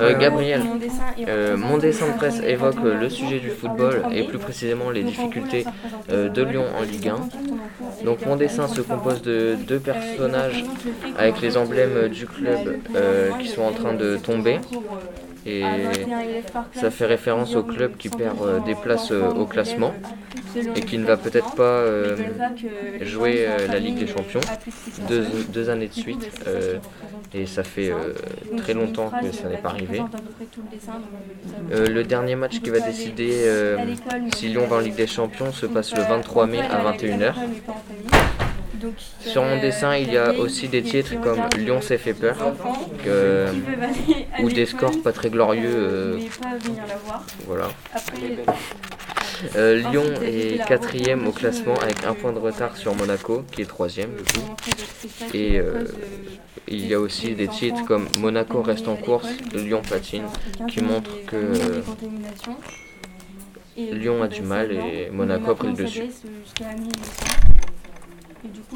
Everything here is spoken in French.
Euh, Gabriel, euh, mon dessin de presse évoque euh, le sujet du football et plus précisément les difficultés euh, de Lyon en Ligue 1. Donc mon dessin se compose de deux personnages avec les emblèmes du club euh, qui sont en train de tomber. Et ça fait référence au club qui perd euh, des places euh, au classement et qui ne va peut-être pas euh, jouer la Ligue des Champions deux, deux années de suite. euh, et ça fait très longtemps que ça n'est pas arrivé. Le dernier match qui va décider si Lyon va en Ligue des Champions se passe le 23 mai à 21h. Sur mon dessin, il y a aussi des titres comme Lyon s'est fait peur que- ou des scores pas très glorieux. euh, voilà. Euh, Lyon est quatrième au classement avec un point de retard sur Monaco qui est troisième du coup. Et euh, il y a aussi des titres comme Monaco reste en course, Lyon patine, qui montrent que euh, Lyon a du mal et Monaco a pris le dessus.